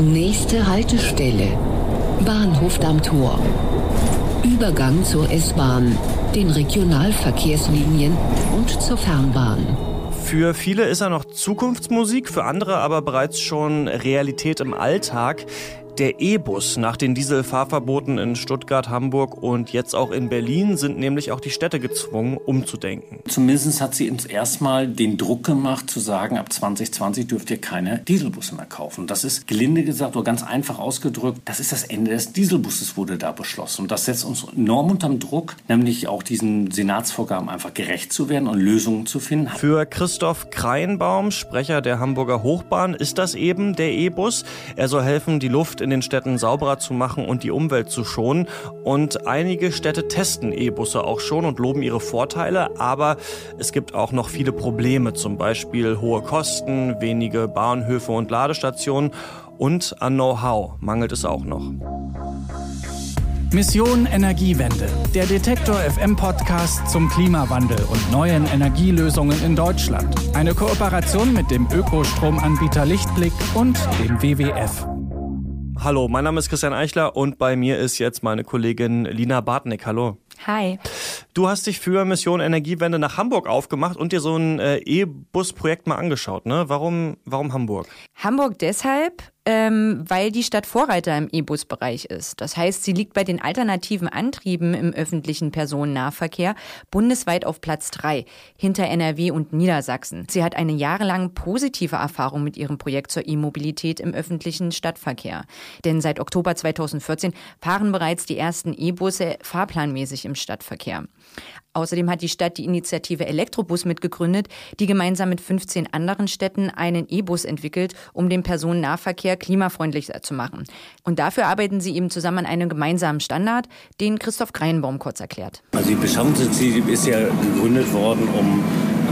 Nächste Haltestelle. Bahnhof Dammtor. Übergang zur S-Bahn, den Regionalverkehrslinien und zur Fernbahn. Für viele ist er noch Zukunftsmusik, für andere aber bereits schon Realität im Alltag. Der E-Bus nach den Dieselfahrverboten in Stuttgart, Hamburg und jetzt auch in Berlin sind nämlich auch die Städte gezwungen, umzudenken. Zumindest hat sie uns erstmal den Druck gemacht, zu sagen, ab 2020 dürft ihr keine Dieselbusse mehr kaufen. Das ist gelinde gesagt oder ganz einfach ausgedrückt, das ist das Ende des Dieselbusses, wurde da beschlossen. Und das setzt uns enorm unter Druck, nämlich auch diesen Senatsvorgaben einfach gerecht zu werden und Lösungen zu finden. Für Christoph Kreinbaum, Sprecher der Hamburger Hochbahn, ist das eben der E-Bus. Er soll helfen, die Luft in den Städten sauberer zu machen und die Umwelt zu schonen. Und einige Städte testen E-Busse auch schon und loben ihre Vorteile, aber es gibt auch noch viele Probleme, zum Beispiel hohe Kosten, wenige Bahnhöfe und Ladestationen und an Know-how mangelt es auch noch. Mission Energiewende, der Detektor FM Podcast zum Klimawandel und neuen Energielösungen in Deutschland. Eine Kooperation mit dem Ökostromanbieter Lichtblick und dem WWF. Hallo, mein Name ist Christian Eichler und bei mir ist jetzt meine Kollegin Lina Bartnick. Hallo. Hi. Du hast dich für Mission Energiewende nach Hamburg aufgemacht und dir so ein äh, E-Bus-Projekt mal angeschaut. Ne? Warum, warum Hamburg? Hamburg deshalb, ähm, weil die Stadt Vorreiter im E-Bus-Bereich ist. Das heißt, sie liegt bei den alternativen Antrieben im öffentlichen Personennahverkehr bundesweit auf Platz drei hinter NRW und Niedersachsen. Sie hat eine jahrelang positive Erfahrung mit ihrem Projekt zur E-Mobilität im öffentlichen Stadtverkehr. Denn seit Oktober 2014 fahren bereits die ersten E-Busse fahrplanmäßig im Stadtverkehr. Außerdem hat die Stadt die Initiative Elektrobus mitgegründet, die gemeinsam mit 15 anderen Städten einen E-Bus entwickelt, um den Personennahverkehr klimafreundlicher zu machen. Und dafür arbeiten sie eben zusammen an einem gemeinsamen Standard, den Christoph Kreinbaum kurz erklärt. Also die Beschaffungsinitiative ist ja gegründet worden, um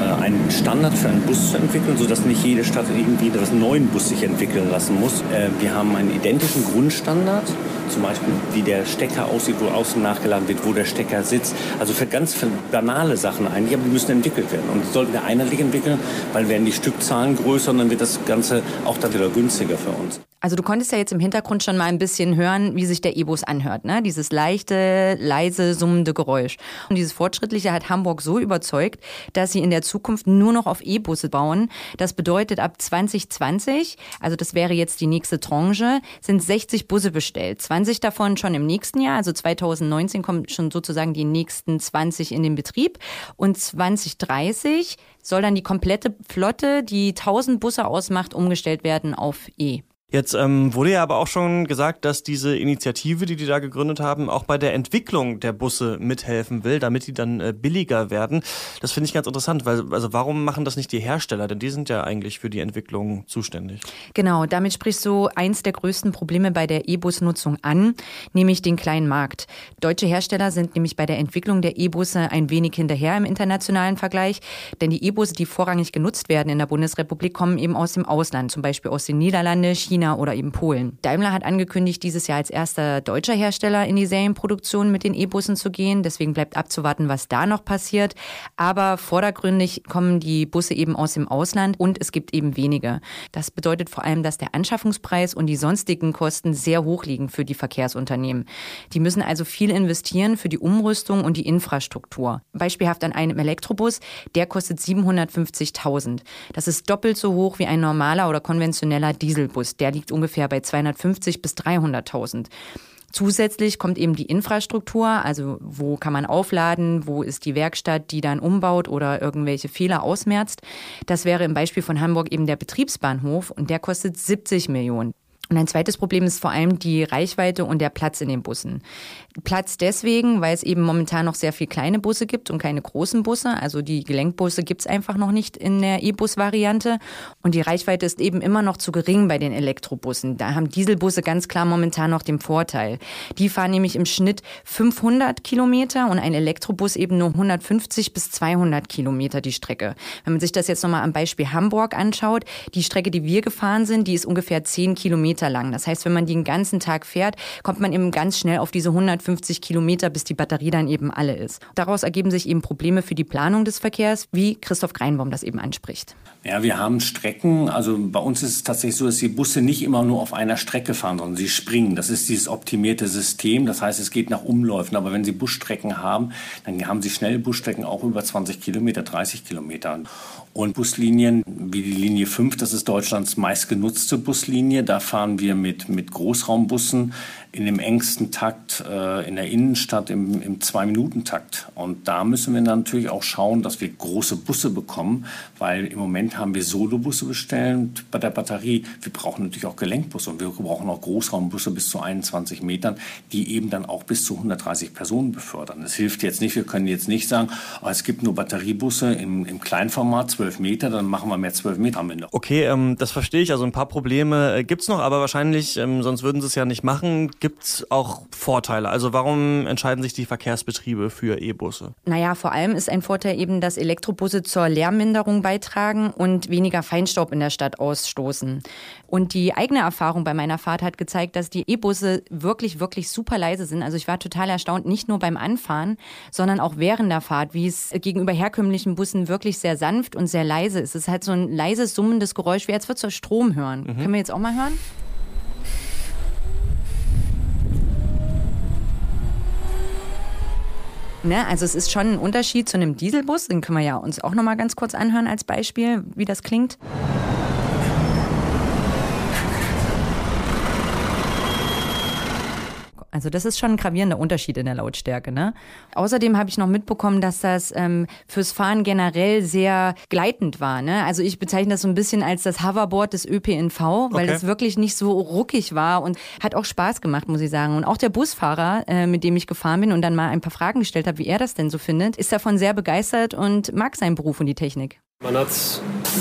einen Standard für einen Bus zu entwickeln, sodass nicht jede Stadt irgendwie einen neuen Bus sich entwickeln lassen muss. Äh, wir haben einen identischen Grundstandard, zum Beispiel wie der Stecker aussieht, wo außen nachgeladen wird, wo der Stecker sitzt. Also für ganz banale Sachen eigentlich, aber die müssen entwickelt werden. Und die sollten wir einheitlich entwickeln, weil werden die Stückzahlen größer und dann wird das Ganze auch dann wieder günstiger für uns. Also du konntest ja jetzt im Hintergrund schon mal ein bisschen hören, wie sich der E-Bus anhört, ne? Dieses leichte, leise, summende Geräusch. Und dieses Fortschrittliche hat Hamburg so überzeugt, dass sie in der Zukunft nur noch auf E-Busse bauen. Das bedeutet, ab 2020, also das wäre jetzt die nächste Tranche, sind 60 Busse bestellt. 20 davon schon im nächsten Jahr, also 2019 kommen schon sozusagen die nächsten 20 in den Betrieb. Und 2030 soll dann die komplette Flotte, die 1000 Busse ausmacht, umgestellt werden auf E. Jetzt ähm, wurde ja aber auch schon gesagt, dass diese Initiative, die die da gegründet haben, auch bei der Entwicklung der Busse mithelfen will, damit die dann äh, billiger werden. Das finde ich ganz interessant, weil also warum machen das nicht die Hersteller? Denn die sind ja eigentlich für die Entwicklung zuständig. Genau, damit sprichst du eins der größten Probleme bei der E-Bus-Nutzung an, nämlich den kleinen Markt. Deutsche Hersteller sind nämlich bei der Entwicklung der E-Busse ein wenig hinterher im internationalen Vergleich, denn die E-Busse, die vorrangig genutzt werden in der Bundesrepublik, kommen eben aus dem Ausland, zum Beispiel aus den Niederlanden, China, China oder eben Polen. Daimler hat angekündigt, dieses Jahr als erster deutscher Hersteller in die Serienproduktion mit den E-Bussen zu gehen. Deswegen bleibt abzuwarten, was da noch passiert. Aber vordergründig kommen die Busse eben aus dem Ausland und es gibt eben wenige. Das bedeutet vor allem, dass der Anschaffungspreis und die sonstigen Kosten sehr hoch liegen für die Verkehrsunternehmen. Die müssen also viel investieren für die Umrüstung und die Infrastruktur. Beispielhaft an einem Elektrobus, der kostet 750.000. Das ist doppelt so hoch wie ein normaler oder konventioneller Dieselbus. Der liegt ungefähr bei 250 bis 300.000. Zusätzlich kommt eben die Infrastruktur, also wo kann man aufladen, wo ist die Werkstatt, die dann umbaut oder irgendwelche Fehler ausmerzt. Das wäre im Beispiel von Hamburg eben der Betriebsbahnhof und der kostet 70 Millionen. Und ein zweites Problem ist vor allem die Reichweite und der Platz in den Bussen. Platz deswegen, weil es eben momentan noch sehr viel kleine Busse gibt und keine großen Busse. Also die Gelenkbusse gibt es einfach noch nicht in der E-Bus-Variante. Und die Reichweite ist eben immer noch zu gering bei den Elektrobussen. Da haben Dieselbusse ganz klar momentan noch den Vorteil. Die fahren nämlich im Schnitt 500 Kilometer und ein Elektrobus eben nur 150 bis 200 Kilometer die Strecke. Wenn man sich das jetzt nochmal am Beispiel Hamburg anschaut, die Strecke, die wir gefahren sind, die ist ungefähr 10 Kilometer Kilometer lang. Das heißt, wenn man den ganzen Tag fährt, kommt man eben ganz schnell auf diese 150 Kilometer, bis die Batterie dann eben alle ist. Daraus ergeben sich eben Probleme für die Planung des Verkehrs, wie Christoph Greinbaum das eben anspricht. Ja, wir haben Strecken, also bei uns ist es tatsächlich so, dass die Busse nicht immer nur auf einer Strecke fahren, sondern sie springen. Das ist dieses optimierte System. Das heißt, es geht nach Umläufen. Aber wenn Sie Busstrecken haben, dann haben Sie schnell Busstrecken auch über 20 Kilometer, 30 Kilometer. Und Buslinien wie die Linie 5, das ist Deutschlands meistgenutzte Buslinie. Da fahren wir mit, mit Großraumbussen in dem engsten Takt äh, in der Innenstadt im, im Zwei-Minuten-Takt. Und da müssen wir natürlich auch schauen, dass wir große Busse bekommen, weil im Moment haben wir Solobusse bestellt bei der Batterie. Wir brauchen natürlich auch Gelenkbusse und wir brauchen auch Großraumbusse bis zu 21 Metern, die eben dann auch bis zu 130 Personen befördern. Das hilft jetzt nicht, wir können jetzt nicht sagen, oh, es gibt nur Batteriebusse im, im Kleinformat, 12 Meter, dann machen wir mehr 12 Meter am Ende. Okay, ähm, das verstehe ich. Also ein paar Probleme äh, gibt's noch, aber wahrscheinlich, ähm, sonst würden sie es ja nicht machen gibt es auch Vorteile? Also warum entscheiden sich die Verkehrsbetriebe für E-Busse? Naja, vor allem ist ein Vorteil eben, dass Elektrobusse zur Lärmminderung beitragen und weniger Feinstaub in der Stadt ausstoßen. Und die eigene Erfahrung bei meiner Fahrt hat gezeigt, dass die E-Busse wirklich, wirklich super leise sind. Also ich war total erstaunt, nicht nur beim Anfahren, sondern auch während der Fahrt, wie es gegenüber herkömmlichen Bussen wirklich sehr sanft und sehr leise ist. Es ist halt so ein leises, summendes Geräusch, wie als würdest du Strom hören. Mhm. Können wir jetzt auch mal hören? Ne? Also es ist schon ein Unterschied zu einem Dieselbus, den können wir ja uns auch noch mal ganz kurz anhören als Beispiel, wie das klingt. Also das ist schon ein gravierender Unterschied in der Lautstärke. Ne? Außerdem habe ich noch mitbekommen, dass das ähm, fürs Fahren generell sehr gleitend war. Ne? Also ich bezeichne das so ein bisschen als das Hoverboard des ÖPNV, weil okay. das wirklich nicht so ruckig war und hat auch Spaß gemacht, muss ich sagen. Und auch der Busfahrer, äh, mit dem ich gefahren bin und dann mal ein paar Fragen gestellt habe, wie er das denn so findet, ist davon sehr begeistert und mag seinen Beruf und die Technik. Man hat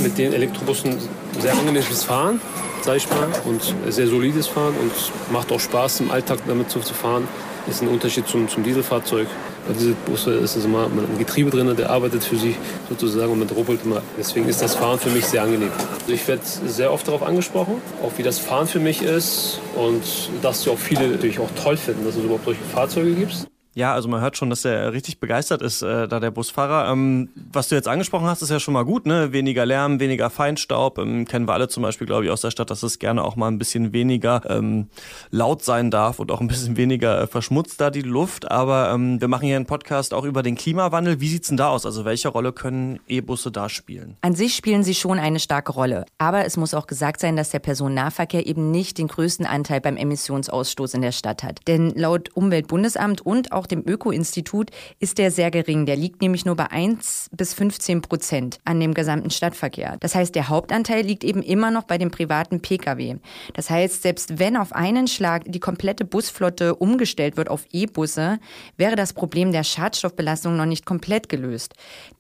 mit den Elektrobussen sehr angenehmes Fahren sag ich mal, und sehr solides Fahren und macht auch Spaß im Alltag damit zu, zu fahren. Ist ein Unterschied zum, zum Dieselfahrzeug. Bei Dieselbusse ist es immer ein Getriebe drin, der arbeitet für sie sozusagen und man ruppelt immer. Deswegen ist das Fahren für mich sehr angenehm. Also ich werde sehr oft darauf angesprochen, auch wie das Fahren für mich ist und dass auch viele natürlich auch toll finden, dass es überhaupt solche Fahrzeuge gibt. Ja, also man hört schon, dass er richtig begeistert ist, äh, da der Busfahrer. Ähm, was du jetzt angesprochen hast, ist ja schon mal gut, ne? Weniger Lärm, weniger Feinstaub. Ähm, kennen wir alle zum Beispiel, glaube ich, aus der Stadt, dass es gerne auch mal ein bisschen weniger ähm, laut sein darf und auch ein bisschen weniger äh, verschmutzt da die Luft. Aber ähm, wir machen hier einen Podcast auch über den Klimawandel. Wie sieht's denn da aus? Also welche Rolle können E-Busse da spielen? An sich spielen sie schon eine starke Rolle. Aber es muss auch gesagt sein, dass der Personennahverkehr eben nicht den größten Anteil beim Emissionsausstoß in der Stadt hat. Denn laut Umweltbundesamt und auch auch dem Öko-Institut, ist der sehr gering. Der liegt nämlich nur bei 1 bis 15 Prozent an dem gesamten Stadtverkehr. Das heißt, der Hauptanteil liegt eben immer noch bei dem privaten Pkw. Das heißt, selbst wenn auf einen Schlag die komplette Busflotte umgestellt wird auf E-Busse, wäre das Problem der Schadstoffbelastung noch nicht komplett gelöst.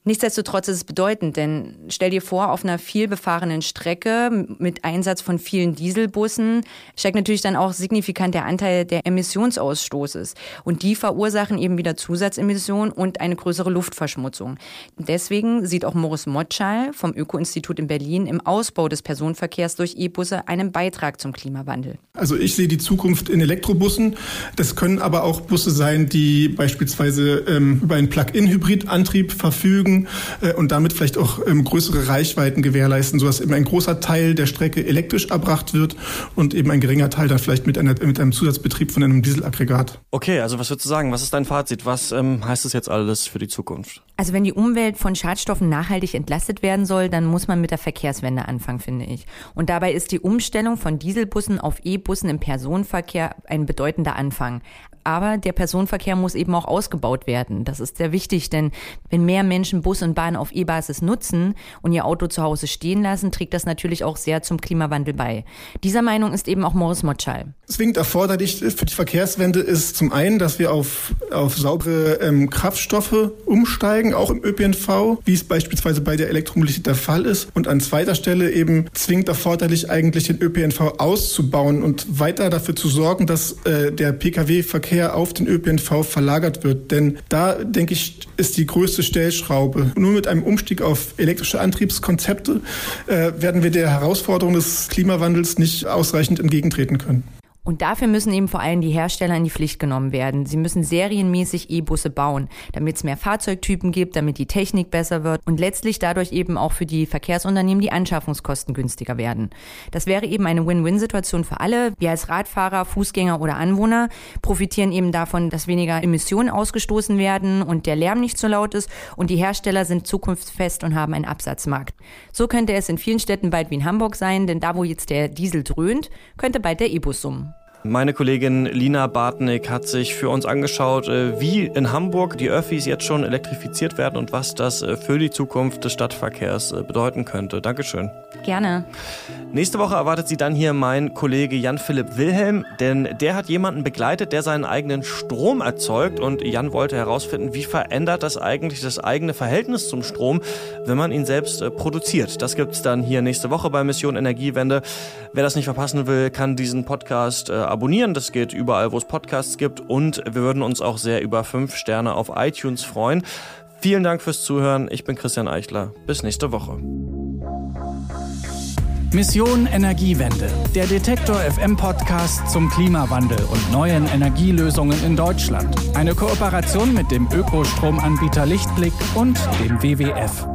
Nichtsdestotrotz ist es bedeutend, denn stell dir vor, auf einer vielbefahrenen Strecke mit Einsatz von vielen Dieselbussen steigt natürlich dann auch signifikant der Anteil der Emissionsausstoßes. Und die verursachen eben wieder Zusatzemissionen und eine größere Luftverschmutzung. Deswegen sieht auch Moritz Motschall vom Öko-Institut in Berlin im Ausbau des Personenverkehrs durch E-Busse einen Beitrag zum Klimawandel. Also ich sehe die Zukunft in Elektrobussen. Das können aber auch Busse sein, die beispielsweise ähm, über einen Plug-in-Hybrid-Antrieb verfügen verfügen äh, und damit vielleicht auch ähm, größere Reichweiten gewährleisten, sodass eben ein großer Teil der Strecke elektrisch erbracht wird und eben ein geringer Teil dann vielleicht mit, einer, mit einem Zusatzbetrieb von einem Dieselaggregat. Okay, also was würdest du sagen? Was ist dein Fazit? Was ähm, heißt das jetzt alles für die Zukunft? Also wenn die Umwelt von Schadstoffen nachhaltig entlastet werden soll, dann muss man mit der Verkehrswende anfangen, finde ich. Und dabei ist die Umstellung von Dieselbussen auf E-Bussen im Personenverkehr ein bedeutender Anfang. Aber der Personenverkehr muss eben auch ausgebaut werden. Das ist sehr wichtig, denn wenn mehr Menschen Bus und Bahn auf E-Basis nutzen und ihr Auto zu Hause stehen lassen, trägt das natürlich auch sehr zum Klimawandel bei. Dieser Meinung ist eben auch Morris Motschall. Zwingend erforderlich für die Verkehrswende ist zum einen, dass wir auf, auf saubere ähm, Kraftstoffe umsteigen, auch im ÖPNV, wie es beispielsweise bei der Elektromobilität der Fall ist. Und an zweiter Stelle eben zwingend erforderlich, eigentlich den ÖPNV auszubauen und weiter dafür zu sorgen, dass äh, der Pkw-Verkehr Verkehr auf den ÖPNV verlagert wird. Denn da, denke ich, ist die größte Stellschraube. Nur mit einem Umstieg auf elektrische Antriebskonzepte äh, werden wir der Herausforderung des Klimawandels nicht ausreichend entgegentreten können. Und dafür müssen eben vor allem die Hersteller in die Pflicht genommen werden. Sie müssen serienmäßig E-Busse bauen, damit es mehr Fahrzeugtypen gibt, damit die Technik besser wird und letztlich dadurch eben auch für die Verkehrsunternehmen die Anschaffungskosten günstiger werden. Das wäre eben eine Win-Win-Situation für alle. Wir als Radfahrer, Fußgänger oder Anwohner profitieren eben davon, dass weniger Emissionen ausgestoßen werden und der Lärm nicht so laut ist und die Hersteller sind zukunftsfest und haben einen Absatzmarkt. So könnte es in vielen Städten bald wie in Hamburg sein, denn da wo jetzt der Diesel dröhnt, könnte bald der E-Bus summen. Meine Kollegin Lina Bartnick hat sich für uns angeschaut, äh, wie in Hamburg die Öffis jetzt schon elektrifiziert werden und was das äh, für die Zukunft des Stadtverkehrs äh, bedeuten könnte. Dankeschön. Gerne. Nächste Woche erwartet sie dann hier mein Kollege Jan-Philipp Wilhelm, denn der hat jemanden begleitet, der seinen eigenen Strom erzeugt und Jan wollte herausfinden, wie verändert das eigentlich das eigene Verhältnis zum Strom, wenn man ihn selbst produziert. Das gibt's dann hier nächste Woche bei Mission Energiewende. Wer das nicht verpassen will, kann diesen Podcast abonnieren. Das geht überall, wo es Podcasts gibt. Und wir würden uns auch sehr über fünf Sterne auf iTunes freuen. Vielen Dank fürs Zuhören. Ich bin Christian Eichler. Bis nächste Woche. Mission Energiewende. Der Detektor FM Podcast zum Klimawandel und neuen Energielösungen in Deutschland. Eine Kooperation mit dem Ökostromanbieter Lichtblick und dem WWF.